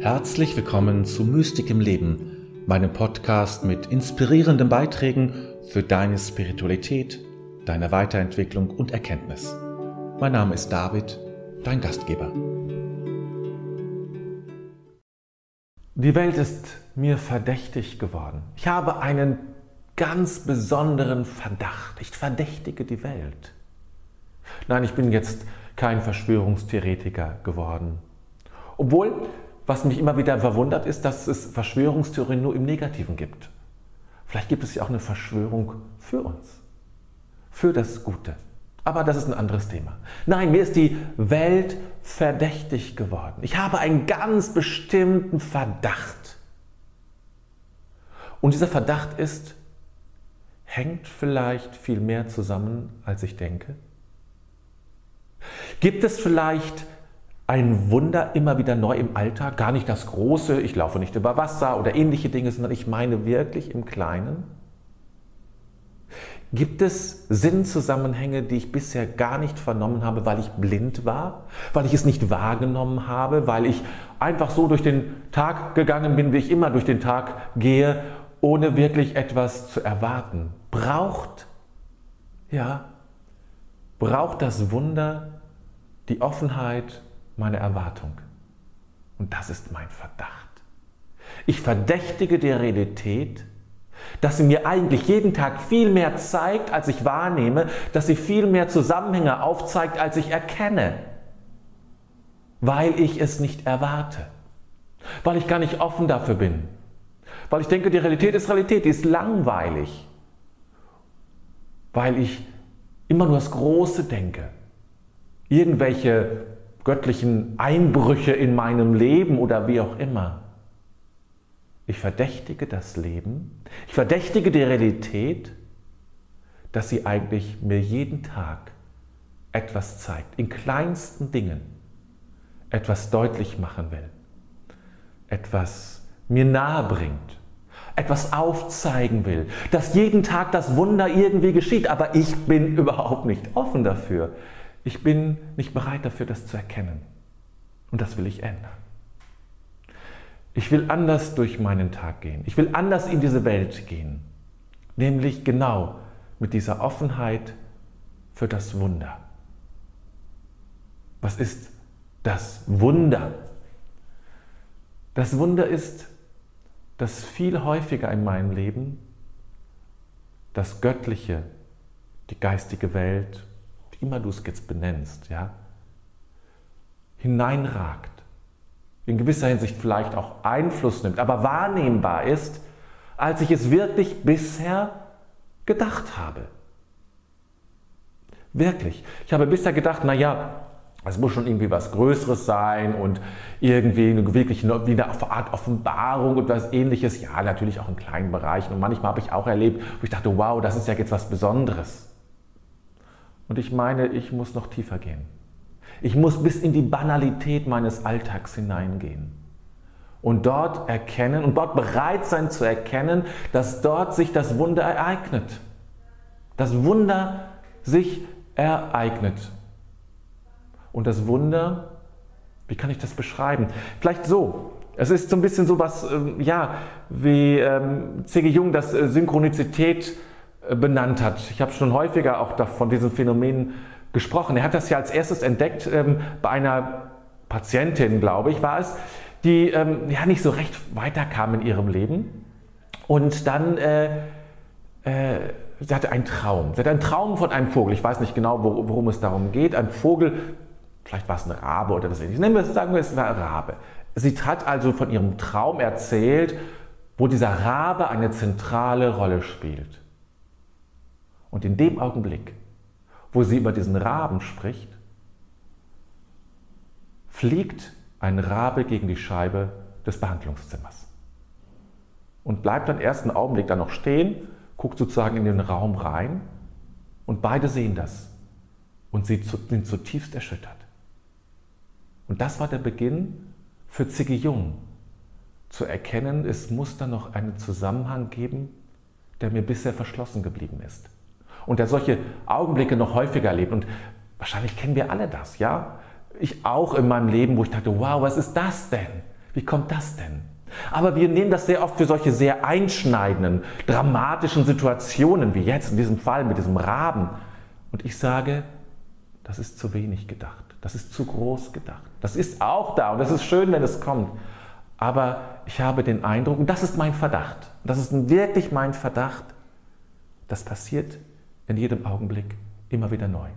Herzlich willkommen zu Mystik im Leben, meinem Podcast mit inspirierenden Beiträgen für deine Spiritualität, deine Weiterentwicklung und Erkenntnis. Mein Name ist David, dein Gastgeber. Die Welt ist mir verdächtig geworden. Ich habe einen ganz besonderen Verdacht. Ich verdächtige die Welt. Nein, ich bin jetzt kein Verschwörungstheoretiker geworden. Obwohl, was mich immer wieder verwundert, ist, dass es Verschwörungstheorien nur im Negativen gibt. Vielleicht gibt es ja auch eine Verschwörung für uns, für das Gute. Aber das ist ein anderes Thema. Nein, mir ist die Welt verdächtig geworden. Ich habe einen ganz bestimmten Verdacht. Und dieser Verdacht ist, hängt vielleicht viel mehr zusammen, als ich denke? Gibt es vielleicht ein Wunder immer wieder neu im Alltag? Gar nicht das Große, ich laufe nicht über Wasser oder ähnliche Dinge, sondern ich meine wirklich im Kleinen? Gibt es Sinnzusammenhänge, die ich bisher gar nicht vernommen habe, weil ich blind war, weil ich es nicht wahrgenommen habe, weil ich einfach so durch den Tag gegangen bin, wie ich immer durch den Tag gehe, ohne wirklich etwas zu erwarten? Braucht, ja, braucht das Wunder die Offenheit meiner Erwartung. Und das ist mein Verdacht. Ich verdächtige die Realität, dass sie mir eigentlich jeden Tag viel mehr zeigt, als ich wahrnehme, dass sie viel mehr Zusammenhänge aufzeigt, als ich erkenne, weil ich es nicht erwarte, weil ich gar nicht offen dafür bin, weil ich denke, die Realität ist Realität, die ist langweilig, weil ich immer nur das Große denke, irgendwelche göttlichen Einbrüche in meinem Leben oder wie auch immer. Ich verdächtige das Leben, ich verdächtige die Realität, dass sie eigentlich mir jeden Tag etwas zeigt, in kleinsten Dingen etwas deutlich machen will, etwas mir nahe bringt, etwas aufzeigen will, dass jeden Tag das Wunder irgendwie geschieht, aber ich bin überhaupt nicht offen dafür. Ich bin nicht bereit dafür, das zu erkennen. Und das will ich ändern. Ich will anders durch meinen Tag gehen. Ich will anders in diese Welt gehen. Nämlich genau mit dieser Offenheit für das Wunder. Was ist das Wunder? Das Wunder ist, dass viel häufiger in meinem Leben das Göttliche, die geistige Welt, immer du es jetzt benennst, ja, hineinragt, in gewisser Hinsicht vielleicht auch Einfluss nimmt, aber wahrnehmbar ist, als ich es wirklich bisher gedacht habe. Wirklich. Ich habe bisher gedacht, naja, es muss schon irgendwie was Größeres sein und irgendwie eine, wirklich eine, wie eine Art Offenbarung und was ähnliches. Ja, natürlich auch in kleinen Bereichen. Und manchmal habe ich auch erlebt, wo ich dachte, wow, das ist ja jetzt was Besonderes. Und ich meine, ich muss noch tiefer gehen. Ich muss bis in die Banalität meines Alltags hineingehen. Und dort erkennen und dort bereit sein zu erkennen, dass dort sich das Wunder ereignet. Das Wunder sich ereignet. Und das Wunder, wie kann ich das beschreiben? Vielleicht so. Es ist so ein bisschen so was, ähm, ja, wie ähm, C.G. Jung das äh, Synchronizität benannt hat. Ich habe schon häufiger auch von diesen Phänomenen gesprochen. Er hat das ja als erstes entdeckt ähm, bei einer Patientin, glaube ich, war es, die ähm, ja nicht so recht weiterkam in ihrem Leben. Und dann, äh, äh, sie hatte einen Traum. Sie hatte einen Traum von einem Vogel. Ich weiß nicht genau, worum es darum geht. Ein Vogel, vielleicht war es ein Rabe oder das ähnliches. Nehmen wir es, sagen wir, es war ein Rabe. Sie hat also von ihrem Traum erzählt, wo dieser Rabe eine zentrale Rolle spielt. Und in dem Augenblick, wo sie über diesen Raben spricht, fliegt ein Rabe gegen die Scheibe des Behandlungszimmers und bleibt dann ersten Augenblick da noch stehen, guckt sozusagen in den Raum rein und beide sehen das und sie sind zutiefst erschüttert. Und das war der Beginn für Ziggy Jung, zu erkennen, es muss da noch einen Zusammenhang geben, der mir bisher verschlossen geblieben ist und der solche Augenblicke noch häufiger erlebt. Und wahrscheinlich kennen wir alle das, ja? Ich auch in meinem Leben, wo ich dachte, wow, was ist das denn? Wie kommt das denn? Aber wir nehmen das sehr oft für solche sehr einschneidenden, dramatischen Situationen, wie jetzt in diesem Fall mit diesem Raben. Und ich sage, das ist zu wenig gedacht. Das ist zu groß gedacht. Das ist auch da und das ist schön, wenn es kommt. Aber ich habe den Eindruck, und das ist mein Verdacht, das ist wirklich mein Verdacht, das passiert in jedem Augenblick immer wieder neu.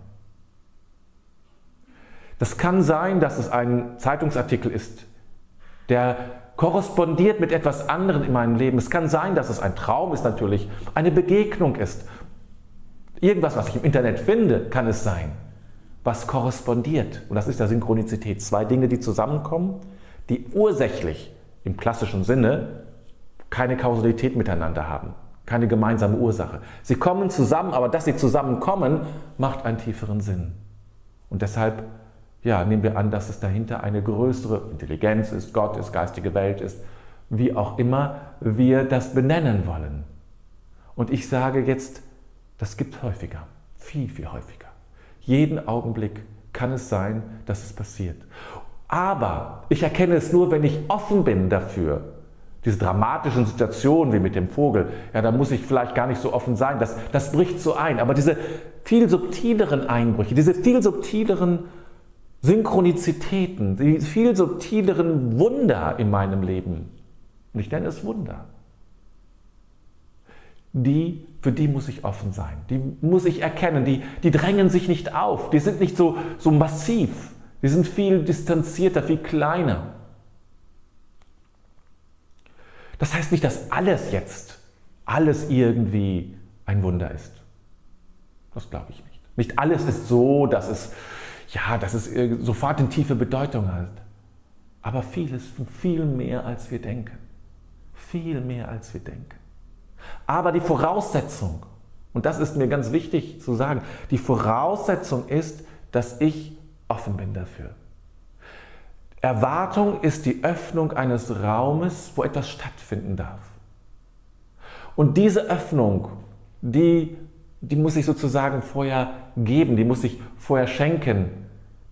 Das kann sein, dass es ein Zeitungsartikel ist, der korrespondiert mit etwas anderem in meinem Leben. Es kann sein, dass es ein Traum ist natürlich, eine Begegnung ist. Irgendwas, was ich im Internet finde, kann es sein, was korrespondiert. Und das ist der Synchronizität. Zwei Dinge, die zusammenkommen, die ursächlich im klassischen Sinne keine Kausalität miteinander haben, keine gemeinsame Ursache. Sie kommen zusammen, aber dass sie zusammenkommen, macht einen tieferen Sinn. Und deshalb ja, nehmen wir an, dass es dahinter eine größere Intelligenz ist, Gott ist, geistige Welt ist, wie auch immer wir das benennen wollen. Und ich sage jetzt, das gibt es häufiger, viel, viel häufiger. Jeden Augenblick kann es sein, dass es passiert. Aber ich erkenne es nur, wenn ich offen bin dafür. Diese dramatischen Situationen wie mit dem Vogel, ja, da muss ich vielleicht gar nicht so offen sein. Das, das bricht so ein. Aber diese viel subtileren Einbrüche, diese viel subtileren Synchronizitäten, die viel subtileren Wunder in meinem Leben, und ich nenne es Wunder, die, für die muss ich offen sein, die muss ich erkennen, die, die drängen sich nicht auf, die sind nicht so, so massiv, die sind viel distanzierter, viel kleiner. Das heißt nicht, dass alles jetzt, alles irgendwie ein Wunder ist. Das glaube ich nicht. Nicht alles ist so, dass es ja, dass es sofort eine tiefe Bedeutung hat. Aber vieles, viel mehr als wir denken. Viel mehr als wir denken. Aber die Voraussetzung, und das ist mir ganz wichtig zu sagen, die Voraussetzung ist, dass ich offen bin dafür. Erwartung ist die Öffnung eines Raumes, wo etwas stattfinden darf. Und diese Öffnung, die, die muss ich sozusagen vorher geben, die muss ich vorher schenken,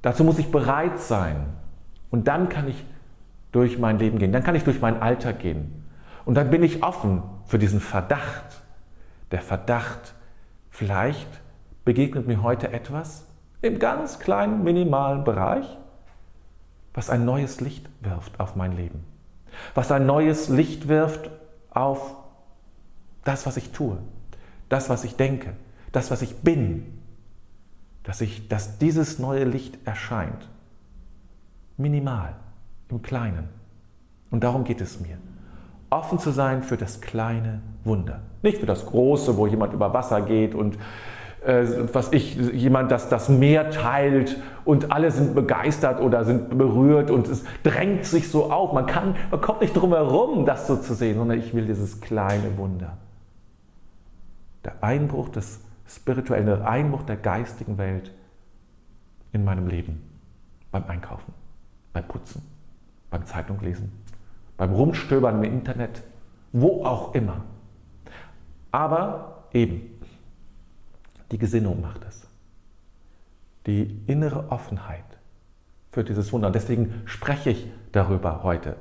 Dazu muss ich bereit sein. Und dann kann ich durch mein Leben gehen, dann kann ich durch meinen Alltag gehen. Und dann bin ich offen für diesen Verdacht. Der Verdacht, vielleicht begegnet mir heute etwas im ganz kleinen, minimalen Bereich, was ein neues Licht wirft auf mein Leben. Was ein neues Licht wirft auf das, was ich tue, das, was ich denke, das, was ich bin, dass, ich, dass dieses neue Licht erscheint. Minimal, im Kleinen. Und darum geht es mir. Offen zu sein für das kleine Wunder. Nicht für das Große, wo jemand über Wasser geht und äh, was ich, jemand das, das Meer teilt und alle sind begeistert oder sind berührt und es drängt sich so auf. Man, kann, man kommt nicht drum herum, das so zu sehen, sondern ich will dieses kleine Wunder. Der Einbruch des spirituellen Einbruch der geistigen Welt in meinem Leben. Beim Einkaufen, beim Putzen, beim Zeitunglesen, beim Rumstöbern im Internet, wo auch immer. Aber eben, die Gesinnung macht es. Die innere Offenheit für dieses Wunder. Und deswegen spreche ich darüber heute,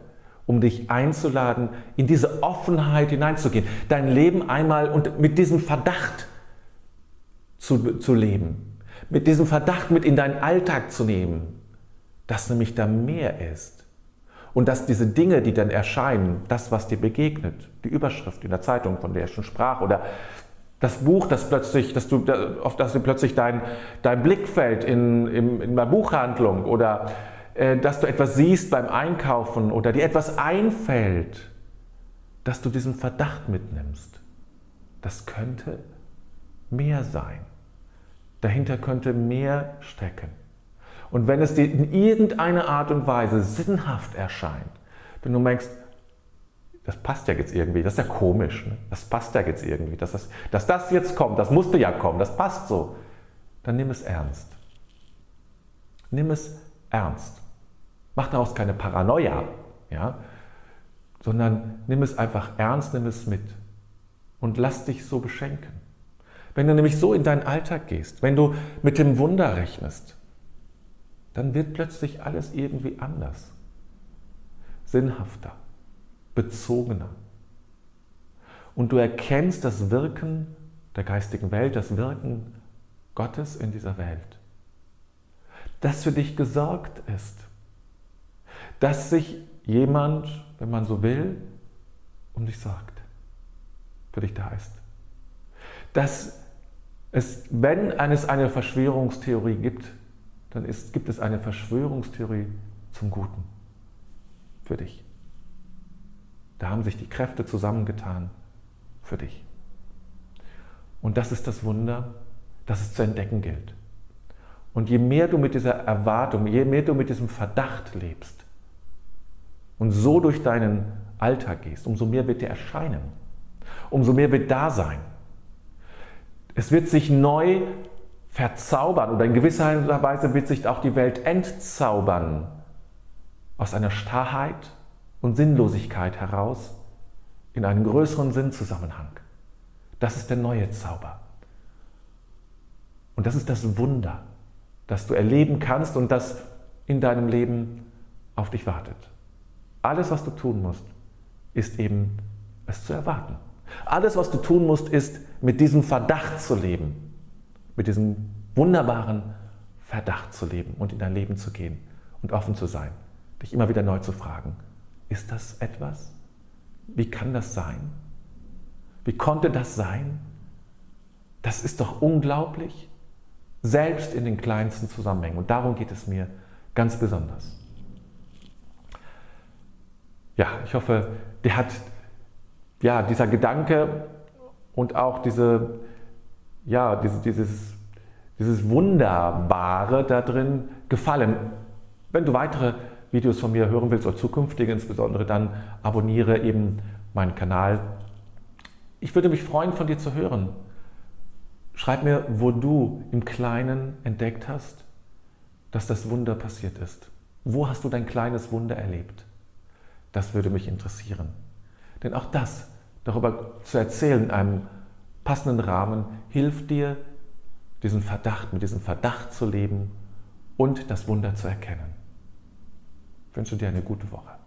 um dich einzuladen, in diese Offenheit hineinzugehen, dein Leben einmal und mit diesem Verdacht zu, zu leben, mit diesem Verdacht mit in deinen Alltag zu nehmen, dass nämlich da mehr ist. Und dass diese Dinge, die dann erscheinen, das, was dir begegnet, die Überschrift in der Zeitung, von der ich schon sprach, oder das Buch, das plötzlich, dass du, auf das du plötzlich dein, dein Blick fällt in, in, in der Buchhandlung oder äh, dass du etwas siehst beim Einkaufen oder dir etwas einfällt, dass du diesen Verdacht mitnimmst. Das könnte mehr sein. Dahinter könnte mehr stecken. Und wenn es dir in irgendeiner Art und Weise sinnhaft erscheint, wenn du merkst, das passt ja jetzt irgendwie, das ist ja komisch, ne? das passt ja jetzt irgendwie, dass das, dass das jetzt kommt, das musste ja kommen, das passt so, dann nimm es ernst. Nimm es ernst. Mach daraus keine Paranoia, ja? sondern nimm es einfach ernst, nimm es mit und lass dich so beschenken. Wenn du nämlich so in deinen Alltag gehst, wenn du mit dem Wunder rechnest, dann wird plötzlich alles irgendwie anders. sinnhafter, bezogener. Und du erkennst das Wirken der geistigen Welt, das Wirken Gottes in dieser Welt. Dass für dich gesorgt ist. Dass sich jemand, wenn man so will, um dich sorgt. Für dich da ist. Dass es, wenn es eine Verschwörungstheorie gibt, dann ist, gibt es eine Verschwörungstheorie zum Guten. Für dich. Da haben sich die Kräfte zusammengetan für dich. Und das ist das Wunder, das es zu entdecken gilt. Und je mehr du mit dieser Erwartung, je mehr du mit diesem Verdacht lebst und so durch deinen Alltag gehst, umso mehr wird dir erscheinen, umso mehr wird da sein. Es wird sich neu verzaubern oder in gewisser Weise wird sich auch die Welt entzaubern aus einer Starrheit und Sinnlosigkeit heraus in einen größeren Sinnzusammenhang. Das ist der neue Zauber. Und das ist das Wunder, das du erleben kannst und das in deinem Leben auf dich wartet. Alles, was du tun musst, ist eben es zu erwarten. Alles, was du tun musst, ist mit diesem Verdacht zu leben, mit diesem wunderbaren Verdacht zu leben und in dein Leben zu gehen und offen zu sein, dich immer wieder neu zu fragen, ist das etwas? Wie kann das sein? Wie konnte das sein? Das ist doch unglaublich, selbst in den kleinsten Zusammenhängen. Und darum geht es mir ganz besonders. Ja, ich hoffe, der hat, ja, dieser Gedanke und auch diese, ja, diese, dieses, dieses Wunderbare da drin gefallen. Wenn du weitere Videos von mir hören willst oder zukünftige insbesondere, dann abonniere eben meinen Kanal ich würde mich freuen, von dir zu hören. Schreib mir, wo du im Kleinen entdeckt hast, dass das Wunder passiert ist. Wo hast du dein kleines Wunder erlebt? Das würde mich interessieren. Denn auch das, darüber zu erzählen in einem passenden Rahmen, hilft dir, diesen Verdacht, mit diesem Verdacht zu leben und das Wunder zu erkennen. Wünsche dir eine gute Woche.